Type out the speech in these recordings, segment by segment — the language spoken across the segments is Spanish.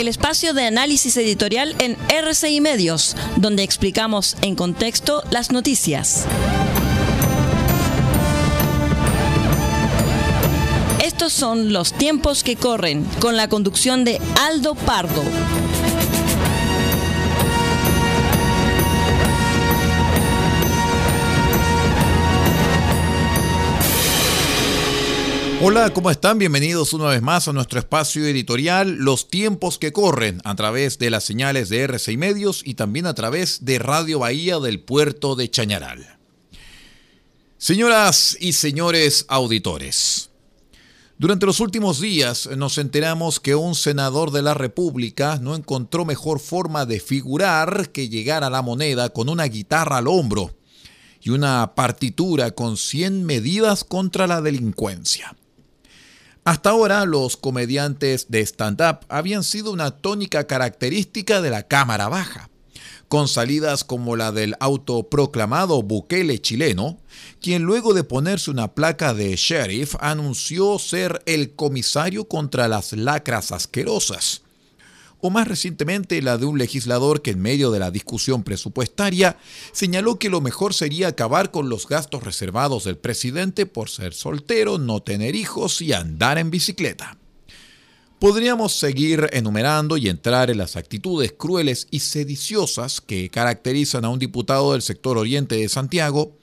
el espacio de análisis editorial en RCI Medios, donde explicamos en contexto las noticias. Estos son los tiempos que corren, con la conducción de Aldo Pardo. Hola, ¿cómo están? Bienvenidos una vez más a nuestro espacio editorial Los tiempos que corren a través de las señales de RCI Medios y también a través de Radio Bahía del puerto de Chañaral. Señoras y señores auditores, durante los últimos días nos enteramos que un senador de la República no encontró mejor forma de figurar que llegar a la moneda con una guitarra al hombro y una partitura con 100 medidas contra la delincuencia. Hasta ahora los comediantes de stand-up habían sido una tónica característica de la Cámara Baja, con salidas como la del autoproclamado Bukele chileno, quien luego de ponerse una placa de sheriff anunció ser el comisario contra las lacras asquerosas o más recientemente la de un legislador que en medio de la discusión presupuestaria señaló que lo mejor sería acabar con los gastos reservados del presidente por ser soltero, no tener hijos y andar en bicicleta. Podríamos seguir enumerando y entrar en las actitudes crueles y sediciosas que caracterizan a un diputado del sector oriente de Santiago,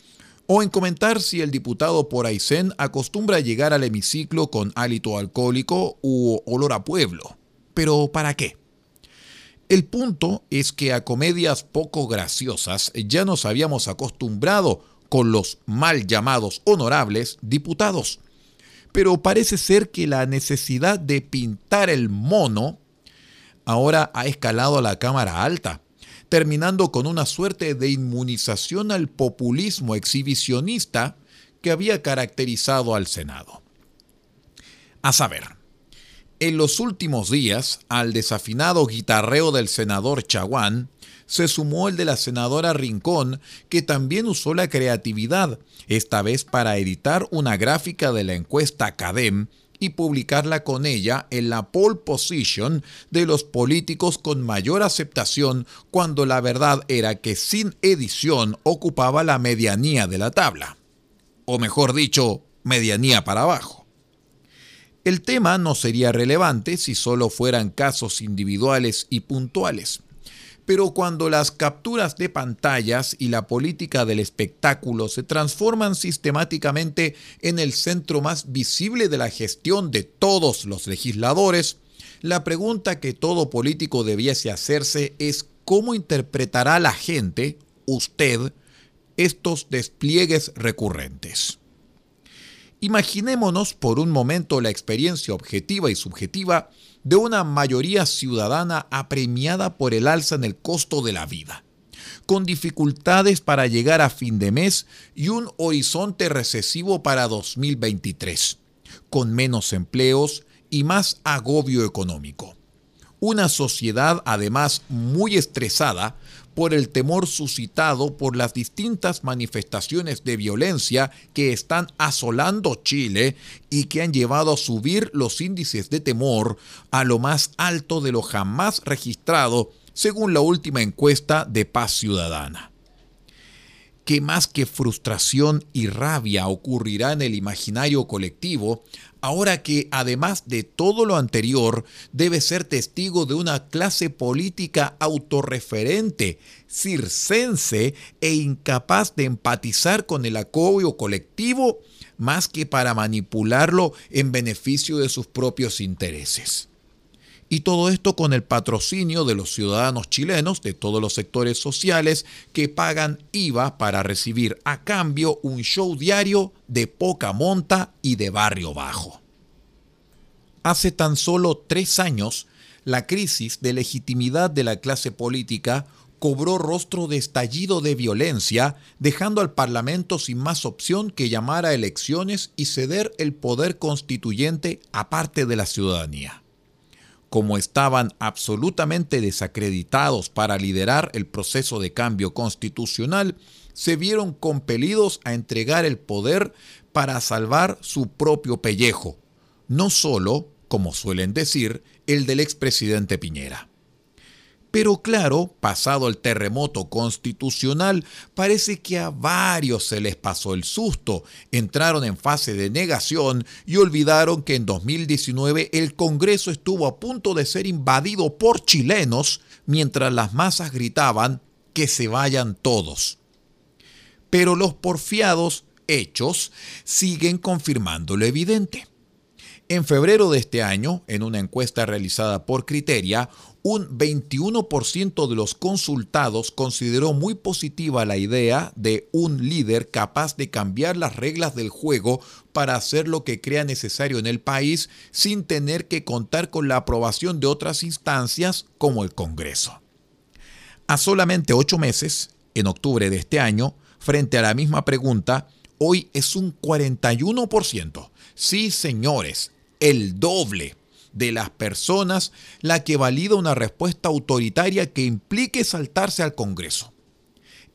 o en comentar si el diputado por Aysén acostumbra llegar al hemiciclo con hálito alcohólico u olor a pueblo. ¿Pero para qué? El punto es que a comedias poco graciosas ya nos habíamos acostumbrado con los mal llamados honorables diputados. Pero parece ser que la necesidad de pintar el mono ahora ha escalado a la Cámara Alta, terminando con una suerte de inmunización al populismo exhibicionista que había caracterizado al Senado. A saber, en los últimos días, al desafinado guitarreo del senador Chaguán, se sumó el de la senadora Rincón, que también usó la creatividad, esta vez para editar una gráfica de la encuesta CADEM y publicarla con ella en la pole position de los políticos con mayor aceptación cuando la verdad era que sin edición ocupaba la medianía de la tabla. O mejor dicho, medianía para abajo. El tema no sería relevante si solo fueran casos individuales y puntuales. Pero cuando las capturas de pantallas y la política del espectáculo se transforman sistemáticamente en el centro más visible de la gestión de todos los legisladores, la pregunta que todo político debiese hacerse es cómo interpretará la gente, usted, estos despliegues recurrentes. Imaginémonos por un momento la experiencia objetiva y subjetiva de una mayoría ciudadana apremiada por el alza en el costo de la vida, con dificultades para llegar a fin de mes y un horizonte recesivo para 2023, con menos empleos y más agobio económico. Una sociedad además muy estresada por el temor suscitado por las distintas manifestaciones de violencia que están asolando Chile y que han llevado a subir los índices de temor a lo más alto de lo jamás registrado, según la última encuesta de Paz Ciudadana. ¿Qué más que frustración y rabia ocurrirá en el imaginario colectivo ahora que, además de todo lo anterior, debe ser testigo de una clase política autorreferente, circense e incapaz de empatizar con el acobio colectivo más que para manipularlo en beneficio de sus propios intereses. Y todo esto con el patrocinio de los ciudadanos chilenos de todos los sectores sociales que pagan IVA para recibir a cambio un show diario de poca monta y de barrio bajo. Hace tan solo tres años, la crisis de legitimidad de la clase política cobró rostro de estallido de violencia, dejando al Parlamento sin más opción que llamar a elecciones y ceder el poder constituyente a parte de la ciudadanía como estaban absolutamente desacreditados para liderar el proceso de cambio constitucional, se vieron compelidos a entregar el poder para salvar su propio pellejo, no solo como suelen decir, el del expresidente Piñera. Pero claro, pasado el terremoto constitucional, parece que a varios se les pasó el susto, entraron en fase de negación y olvidaron que en 2019 el Congreso estuvo a punto de ser invadido por chilenos mientras las masas gritaban que se vayan todos. Pero los porfiados hechos siguen confirmando lo evidente. En febrero de este año, en una encuesta realizada por Criteria, un 21% de los consultados consideró muy positiva la idea de un líder capaz de cambiar las reglas del juego para hacer lo que crea necesario en el país sin tener que contar con la aprobación de otras instancias como el Congreso. A solamente ocho meses, en octubre de este año, frente a la misma pregunta, hoy es un 41%. Sí, señores, el doble de las personas la que valida una respuesta autoritaria que implique saltarse al Congreso.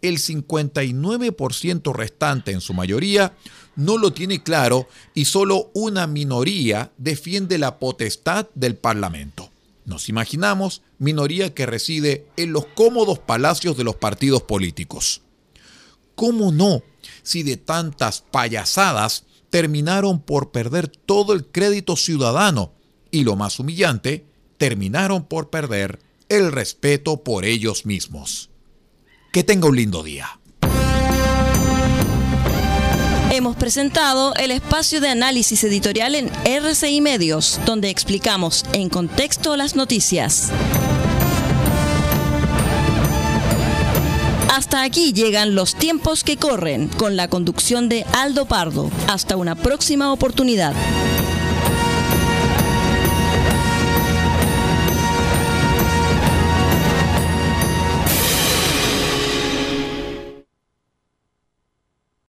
El 59% restante en su mayoría no lo tiene claro y solo una minoría defiende la potestad del Parlamento. Nos imaginamos minoría que reside en los cómodos palacios de los partidos políticos. ¿Cómo no? Si de tantas payasadas terminaron por perder todo el crédito ciudadano y lo más humillante, terminaron por perder el respeto por ellos mismos. Que tenga un lindo día. Hemos presentado el espacio de análisis editorial en RCI Medios, donde explicamos en contexto las noticias. Hasta aquí llegan los tiempos que corren con la conducción de Aldo Pardo. Hasta una próxima oportunidad.